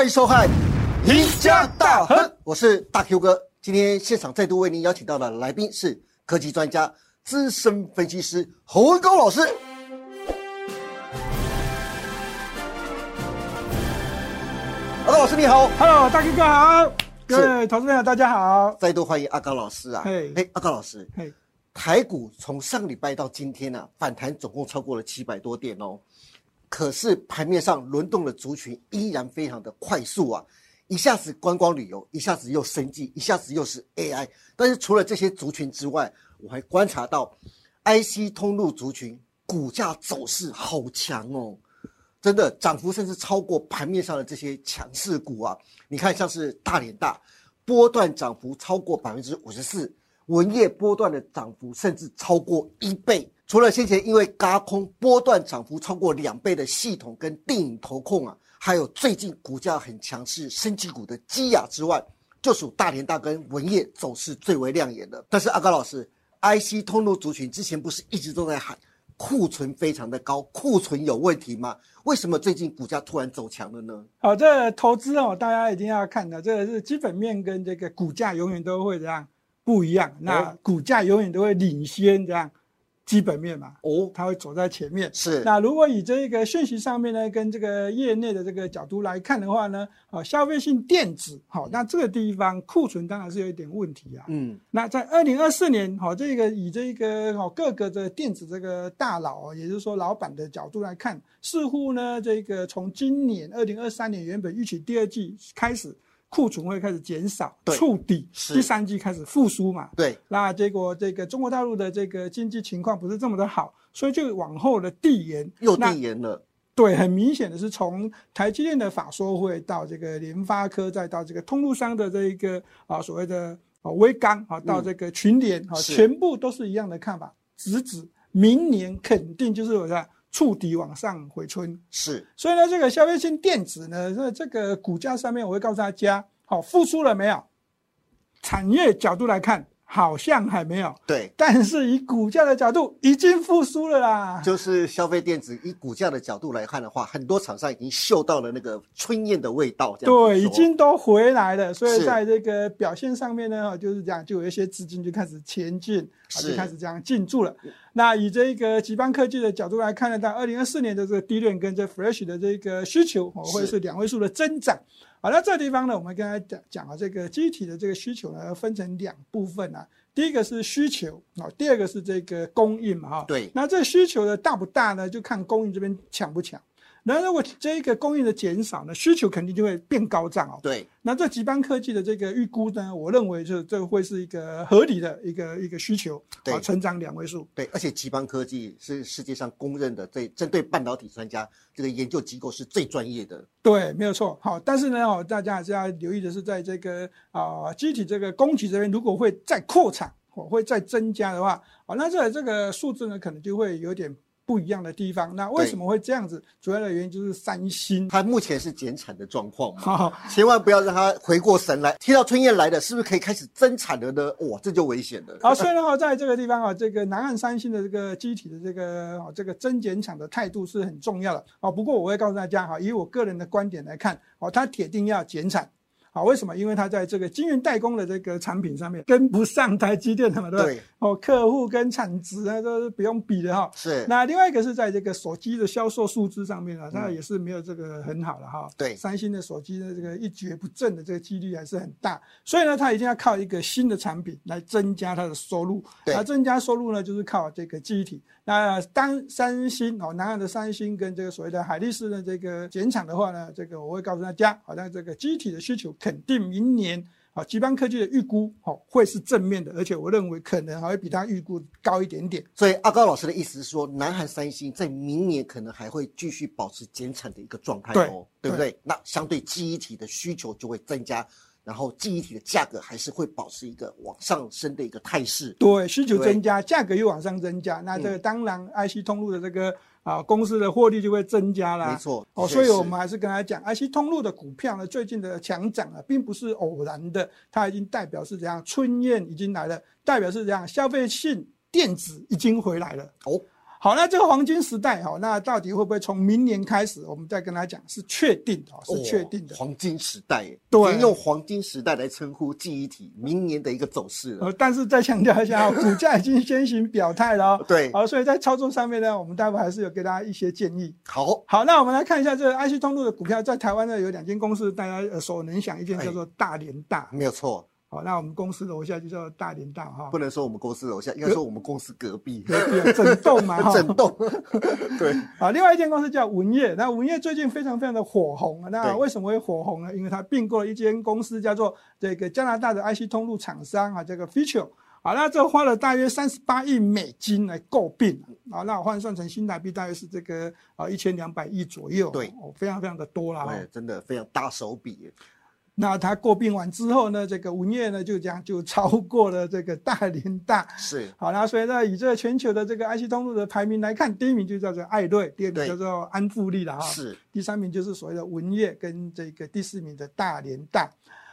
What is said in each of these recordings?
欢迎收看《赢家大亨》，我是大 Q 哥。今天现场再度为您邀请到的来宾是科技专家、资深分析师侯文高老师。阿高老师你好，Hello，大 Q 哥好，各位投资朋友大家好。再度欢迎阿高老师啊！嘿哎，阿高老师，嘿，台股从上礼拜到今天啊，反弹总共超过了七百多点哦。可是盘面上轮动的族群依然非常的快速啊，一下子观光旅游，一下子又生技，一下子又是 AI。但是除了这些族群之外，我还观察到 IC 通路族群股价走势好强哦，真的涨幅甚至超过盘面上的这些强势股啊！你看，像是大连大，波段涨幅超过百分之五十四，文业波段的涨幅甚至超过一倍。除了先前因为高空波段涨幅超过两倍的系统跟电影投控啊，还有最近股价很强势升级股的基亚之外，就属大连大跟文业走势最为亮眼的。但是阿高老师，IC 通路族群之前不是一直都在喊库存非常的高，库存有问题吗？为什么最近股价突然走强了呢？好，这投资哦，大家一定要看的，这个是基本面跟这个股价永远都会这样不一样。那股价永远都会领先这样基本面嘛，哦，它会走在前面。是那如果以这个讯息上面呢，跟这个业内的这个角度来看的话呢，啊，消费性电子，好，那这个地方库存当然是有一点问题啊。嗯，那在二零二四年，好，这个以这个好各个的电子这个大佬，也就是说老板的角度来看，似乎呢，这个从今年二零二三年原本预期第二季开始，库存会开始减少，对触底，第三季开始复苏嘛。对，那结果这个中国大陆的这个经济情况不是这么的好，所以就往后的递延，又那递延了，对，很明显的是从台积电的法说会到这个联发科，再到这个通路商的这一个啊所谓的啊微刚啊，到这个群联啊，是。全部都是一样的看法，直指明年肯定就是我在触底往上回春。是所以呢，这个消费性电子呢，在这个股价上面，我会告诉大家，好、复苏了没有？产业角度来看，好像还没有，对，但是以股价的角度，已经复苏了啦。就是消费电子以股价的角度来看的话，很多厂商已经嗅到了那个春燕的味道，这样对，已说经都回来了，所以在这个表现上面呢，就是这样，就有一些资金就开始前进，啊，就开始这样进驻了。那以这个极邦科技的角度来看呢，到二零二四年的这个低润跟这 Fresh 的这个需求，哦，会是是两位数的增长。好，那这个地方呢，我们刚才讲讲了，这个机体的这个需求呢，分成两部分啊。第一个是需求啊，第二个是这个供应嘛，哈。对那这需求的大不大呢？就看供应这边强不强。那如果这一个供应的减少呢，需求肯定就会变高涨哦。对，那这极邦科技的这个预估呢，我认为是这个会是一个合理的一个一个需求，对啊，成长两位数。对，而且极邦科技是世界上公认的最针对半导体专家这个研究机构是最专业的。对，没有错。好，但是呢，哦，大家还是要留意的是，在这个啊机体这个供给这边，如果会再扩产，或会再增加的话，哦，那这这个数字呢，可能就会有点不一样的地方。那为什么会这样子？主要的原因就是三星。它目前是减产的状况嘛，好，千万不要让它回过神来。听到春燕来了，是不是可以开始增产了呢？哇，这就危险了。好，所以呢，哈，在这个地方啊，这个南岸三星的这个机体的这个哦，这个增减产的态度是很重要的啊。不过我会告诉大家哈，以我个人的观点来看，哦，它铁定要减产。好，为什么？因为它在这个晶圆代工的这个产品上面跟不上台积电的嘛，对不对？对，哦，客户跟产值啊都是不用比的哈。是，那另外一个是在这个手机的销售数字上面啊，它也是没有这个很好的哈。嗯对三星的手机的这个一蹶不振的这个几率还是很大，所以呢，它一定要靠一个新的产品来增加它的收入。对那增加收入呢，就是靠这个记忆体。那当三星哦，南岸的三星跟这个所谓的海力士的这个减产的话呢，这个我会告诉大家，好像这个记忆体的需求肯定明年。好，吉邦科技的预估好会是正面的，而且我认为可能还会比它预估高一点点。所以阿高老师的意思是说，南韩三星在明年可能还会继续保持减产的一个状态哦，对不对？那相对记忆体的需求就会增加，然后记忆体的价格还是会保持一个往上升的一个态势。对，需求增加，价格又往上增加，那这个当然 IC 通路的这个啊公司的获利就会增加啦。没错哦，所以我们还是跟他讲，IC 通路的股票呢，最近的强涨啊，并不是偶然的，它已经代表是怎样，春燕已经来了，代表是怎样，消费性电子已经回来了。哦，好，那这个黄金时代哈，那到底会不会从明年开始？我们再跟他讲，是确定的，是确定的。黄金时代，对，用黄金时代来称呼记忆体明年的一个走势了。但是再强调一下，股价已经先行表态了。对，好，所以在操作上面呢，我们待会还是有给大家一些建议。好，好，那我们来看一下这个 IC 通路的股票，在台湾呢有两间公司，大家耳熟能详，一间叫做大连大，没有错。好，那我们公司楼下就叫大连大哈，不能说我们公司楼下，应该说我们公司隔壁，隔壁整栋嘛，整栋。对，好，另外一间公司叫文业，那文业最近非常非常的火红，那为什么会火红呢？因为它并购了一间公司，叫做这个加拿大的 IC 通路厂商啊，这个 Feature，好，那这花了大约三十八亿美金来购并，啊，那换算成新台币大约是这个啊一千两百亿左右，对，非常非常的多啦，对，真的非常大手笔。那他过病完之后呢，这个文业呢就这样就超过了这个大连大，是。好那所以呢，以这个全球的这个 IC 通路的排名来看，第一名就叫做艾瑞，第二名叫做安富利了哈，是。第三名就是所谓的文业跟这个第四名的大连大。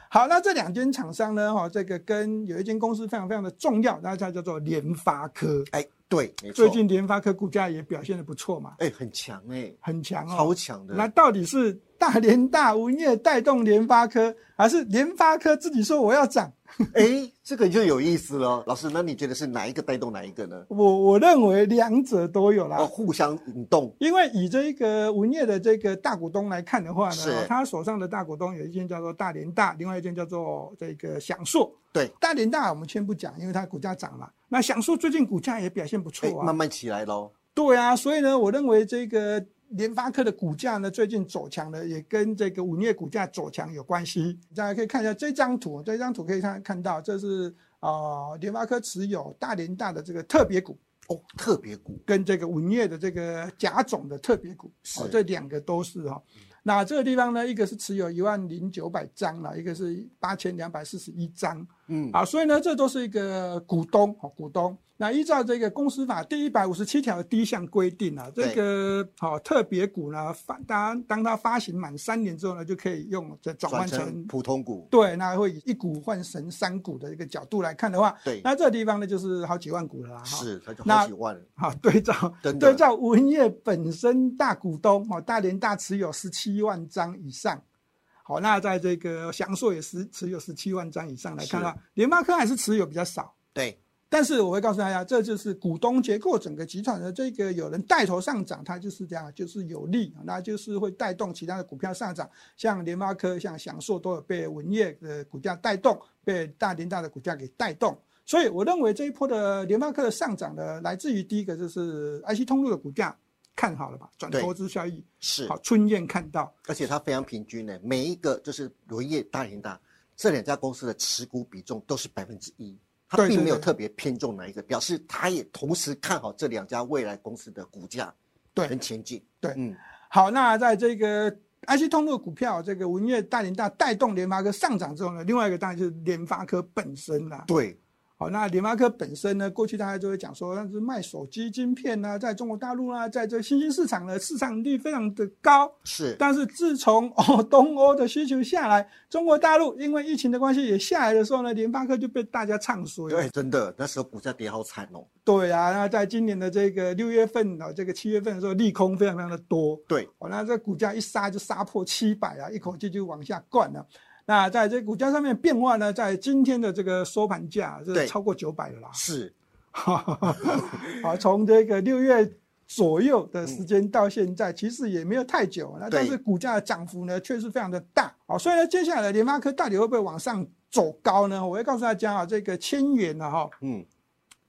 好，那这两间厂商呢，哈，这个跟有一间公司非常非常的重要，那它叫做联发科，哎。对，最近联发科股价也表现的不错嘛，哎，很强哎，很强哦，超强的。那到底是大连大文业带动联发科，还是联发科自己说我要涨？哎，这个就有意思了，老师，那你觉得是哪一个带动哪一个呢？我我认为两者都有啦，互相引动。因为以这个文业的这个大股东来看的话呢，他手上的大股东有一间叫做大连大，另外一间叫做这个享硕。对，大连大我们先不讲，因为它股价涨了。那享硕最近股价也表现不错啊，慢慢起来喽。对啊，所以呢，我认为这个。联发科的股价呢，最近走强呢，也跟这个五业股价走强有关系。大家可以看一下这张图，这张图可以看看到，这是啊联发科持有大连大的这个特别股。哦，特别股。跟这个五业的这个甲种的特别股，哦，这两个都是哈。那这个地方呢，一个是持有一万零九百张了，一个是八千两百四十一张，嗯，啊，所以呢，这都是一个股东，好股东。那依照这个公司法第一百五十七条的第一项规定啊，这个好特别股呢发当当它发行满三年之后呢，就可以用这转换成普通股。对，那会以一股换成三股的一个角度来看的话，对，那这个地方呢就是好几万股了哈。是，它就好几万。好，对照对照文业本身大股东哦，大连大持有十七万张以上。好，那在这个祥硕也是持有十七万张以上来看的话，联发科还是持有比较少。对。但是我会告诉大家，这就是股东结构整个集团的这个有人带头上涨，它就是这样，就是有利，那就是会带动其他的股票上涨。像联发科、像祥硕都有被文业的股价带动，被大连大的股价给带动。所以我认为这一波的联发科的上涨呢，来自于第一个就是 IC 通路的股价看好了吧，转投资效益是好，春燕看到，而且它非常平均呢，每一个就是文业、大连大这两家公司的持股比重都是百分之一。他并没有特别偏重哪一个，表示他也同时看好这两家未来公司的股价，对，跟前景。对，嗯，好，那在这个 IC 通路股票，这个文业、大连大带动联发科上涨之后呢，另外一个当然就是联发科本身啦。对。好，那联发科本身呢？过去大家就会讲说，那是卖手机晶片呢，在中国大陆啊，在这新兴市场的市场率非常的高。是，但是自从哦东欧的需求下来，中国大陆因为疫情的关系也下来的时候呢，联发科就被大家唱衰。对，真的，那时候股价跌好惨哦。对啊，那在今年的这个六月份啊，这个七月份的时候，利空非常非常的多。对，哦，那这股价一杀就杀破七百啊，一口气就往下灌了。那在这股价上面变化呢？在今天的这个收盘价是超过九百了啦。是，好，从这个六月左右的时间到现在，其实也没有太久。那但是股价的涨幅呢，确实非常的大。好，所以呢，接下来联发科到底会不会往上走高呢？我会告诉大家啊，这个千元呢，哈，嗯，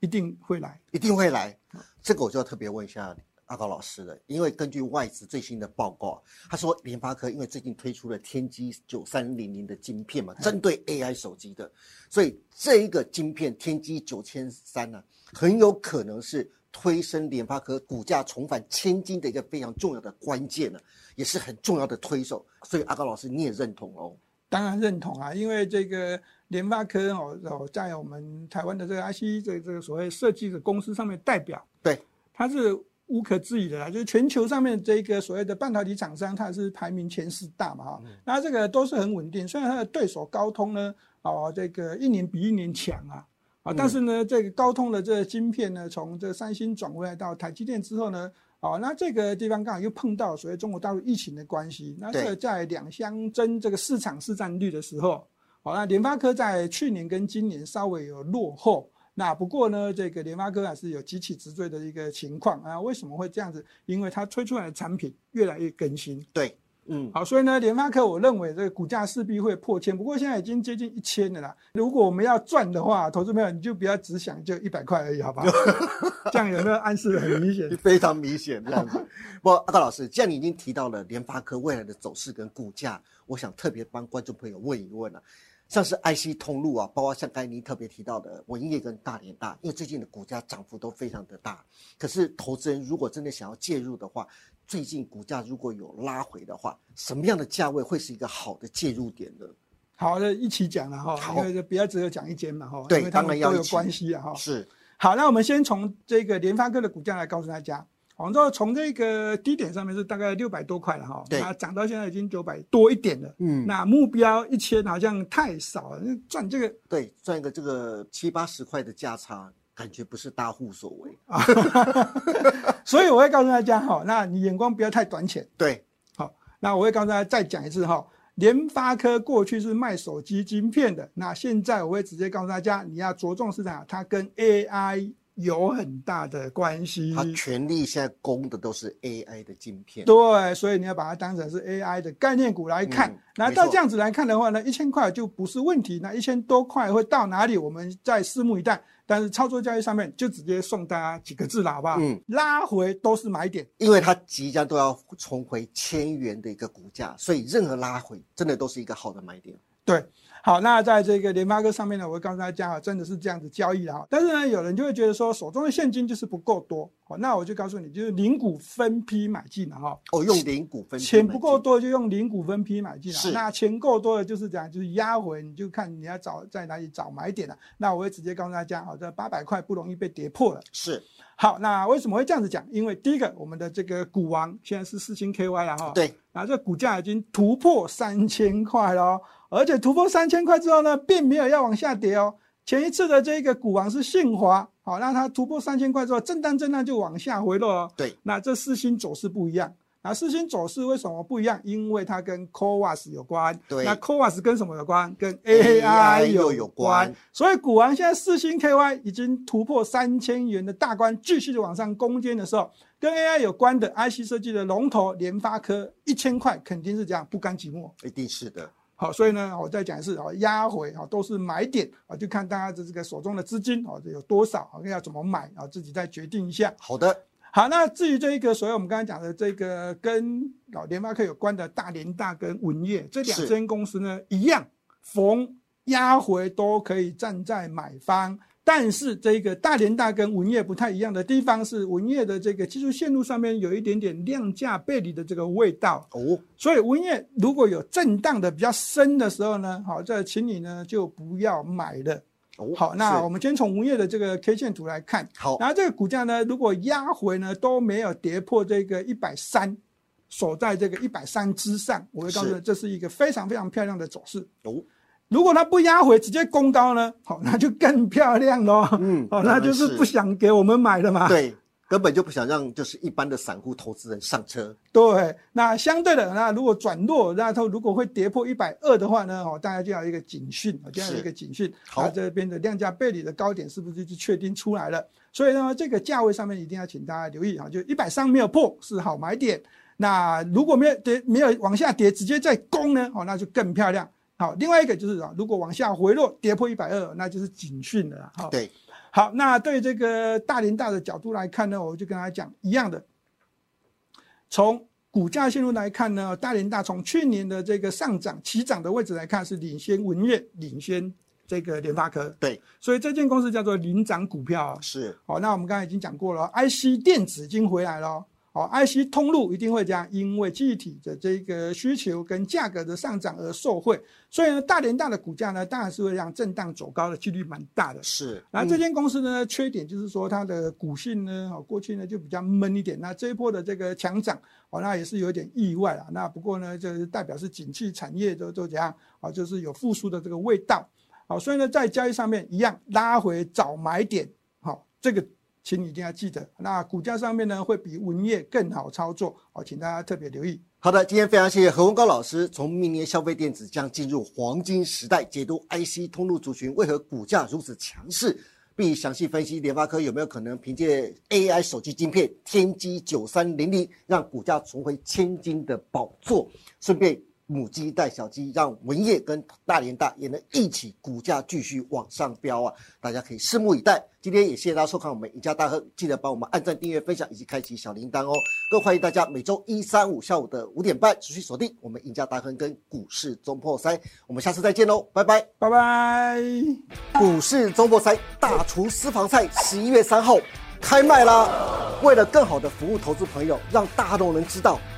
一定会来，一定会来。这个我就要特别问一下。阿高老师的，因为根据外资最新的报告，他说联发科因为最近推出了天玑九三零零的晶片嘛，针对 AI 手机的，所以这一个晶片天玑九千三呢，很有可能是推升联发科股价重返千金的一个非常重要的关键呢，也是很重要的推手。所以阿高老师你也认同哦？当然认同啊，因为这个联发科哦哦，在我们台湾的这个 IC 这这个所谓设计的公司上面代表，对，它是。无可置疑的啦，就是全球上面这个所谓的半导体厂商，它是排名前四大嘛哈，那这个都是很稳定。虽然它的对手高通呢，哦，这个一年比一年强啊，啊，但是呢，这个高通的这个晶片呢，从这个三星转回来到台积电之后呢，哦，那这个地方刚好又碰到所谓中国大陆疫情的关系，那这在两相争这个市场市占率的时候，好，那联发科在去年跟今年稍微有落后。那不过呢，这个联发科还是有急起直追的一个情况啊。为什么会这样子？因为它推出来的产品越来越更新。对，嗯，好，所以呢，联发科我认为这个股价势必会破千。不过现在已经接近一千了啦。如果我们要赚的话，投资朋友你就不要只想就一百块而已，好不好？这样有没有暗示很明显？非常明显这样子。不，阿道老师，既然你已经提到了联发科未来的走势跟股价，我想特别帮观众朋友问一问了。像是 IC 通路啊，包括像刚才您特别提到的文业跟大连大，因为最近的股价涨幅都非常的大。可是投资人如果真的想要介入的话，最近股价如果有拉回的话，什么样的价位会是一个好的介入点呢？好的，一起讲了哈，因为不要只有讲一间嘛哈，对，当然要有关系啊哈。是，好，那我们先从这个联发科的股价来告诉大家。我们说从这个低点上面是大概六百多块了哈，对涨到现在已经九百多一点了。嗯，那目标一千好像太少了，赚这个对赚一个这个七八十块的价差，感觉不是大户所为啊。所以我会告诉大家哈，那你眼光不要太短浅。对，好，那我会告诉大家再讲一次哈，联发科过去是卖手机晶片的，那现在我会直接告诉大家，你要着重市场，它跟 AI。有很大的关系，它全力现在攻的都是 AI 的晶片，对，所以你要把它当成是 AI 的概念股来看。那到这样子来看的话呢，一千块就不是问题。那一千多块会到哪里？我们再拭目以待。但是操作交易上面就直接送大家几个字了，好不好？嗯，拉回都是买点，因为它即将都要重回千元的一个股价，所以任何拉回真的都是一个好的买点。对。好，那在这个联发科上面呢，我会告诉大家啊，真的是这样子交易的哈。但是呢，有人就会觉得说，手中的现金就是不够多，好，那我就告诉你，就是零股分批买进了哈。哦，用零股分，钱不够多就用零股分批买进了。是，那钱够多的，就是这样，就是压回，你就看你要找在哪里找买点了。那我会直接告诉大家，好，这八百块不容易被跌破了。是，好，那为什么会这样子讲？因为第一个，我们的这个股王现在是四星 KY 了哈。对，那这股价已经突破三千块了。而且突破三千块之后呢，并没有要往下跌哦。前一次的这个股王是信华，好，那它突破三千块之后，震荡震荡就往下回落哦。对，那这四星走势不一样。那四星走势为什么不一样？因为它跟 c o v a s 有关。对，那 c o v a s 跟什么有关？跟 AI 又有关。所以股王现在四星 KY 已经突破三千元的大关，继续的往上攻坚的时候，跟 AI 有关的 IC 设计的龙头联发科一千块肯定是这样不甘寂寞。一定是的。好，所以呢，我再讲一次啊，压回啊都是买点啊，就看大家的这个手中的资金啊有多少啊，要怎么买啊，自己再决定一下。好的，好，那至于这一个，所以我们刚才讲的这个跟老联发科有关的大连大跟文业这两间公司呢，一样，逢压回都可以站在买方。但是这个大连大跟文业不太一样的地方是，文业的这个技术线路上面有一点点量价背离的这个味道哦，所以文业如果有震荡的比较深的时候呢，好，这请你呢就不要买了。好，那我们先从文业的这个 K 线图来看，好，然后这个股价呢，如果压回呢都没有跌破这个一百三，守在这个一百三之上，我会告诉你，这是一个非常非常漂亮的走势哦。如果它不压回，直接攻高呢？好，那就更漂亮喽。嗯，哦，那就是不想给我们买的嘛。对，根本就不想让就是一般的散户投资人上车。对，那相对的，那如果转弱，那它如果会跌破一百二的话呢？哦，大家就要一个警讯，就要一个警讯。好，这边的量价背离的高点是不是就确定出来了？所以呢，这个价位上面一定要请大家留意啊，就一百三没有破是好买点。那如果没有跌，没有往下跌，直接再攻呢？哦，那就更漂亮。好，另外一个就是啊，如果往下回落，跌破一百二，那就是警讯了。哈，对。好，那对这个大连大的角度来看呢，我就跟他讲一样的。从股价线路来看呢，大连大从去年的这个上涨起涨的位置来看，是领先文业，领先这个联发科。对，所以这间公司叫做领涨股票。是。好，那我们刚才已经讲过了，IC 电子已经回来了。哦，IC 通路一定会这样，因为记忆体的这个需求跟价格的上涨而受惠，所以呢，大连大的股价呢，当然是会让震荡走高的几率蛮大的。是，然后这间公司呢，缺点就是说它的股性呢，哦，过去呢就比较闷一点，那这一波的这个强涨，哦，那也是有点意外了。那不过呢，就是代表是景气产业都都怎样，啊，就是有复苏的这个味道。好，所以呢，在交易上面一样拉回找买点，好，这个请你一定要记得。那股价上面呢，会比文业更好操作，好，请大家特别留意。好的，今天非常谢谢何文高老师，从明年消费电子将进入黄金时代，解读 IC 通路族群为何股价如此强势，并详细分析联发科有没有可能凭借 AI 手机晶片天玑九三零零，让股价重回千金的宝座，顺便。母鸡带小鸡，让文业跟大连大也能一起股价继续往上飙啊！大家可以拭目以待。今天也谢谢大家收看我们赢家大亨，记得帮我们按赞、订阅、分享以及开启小铃铛哦。更欢迎大家每周一、三、五下午的五点半持续锁定我们赢家大亨跟股市中破塞。我们下次再见喽，拜拜拜拜！股市中破塞大厨私房菜十一月三号开卖啦！为了更好的服务投资朋友，让大家都能知道。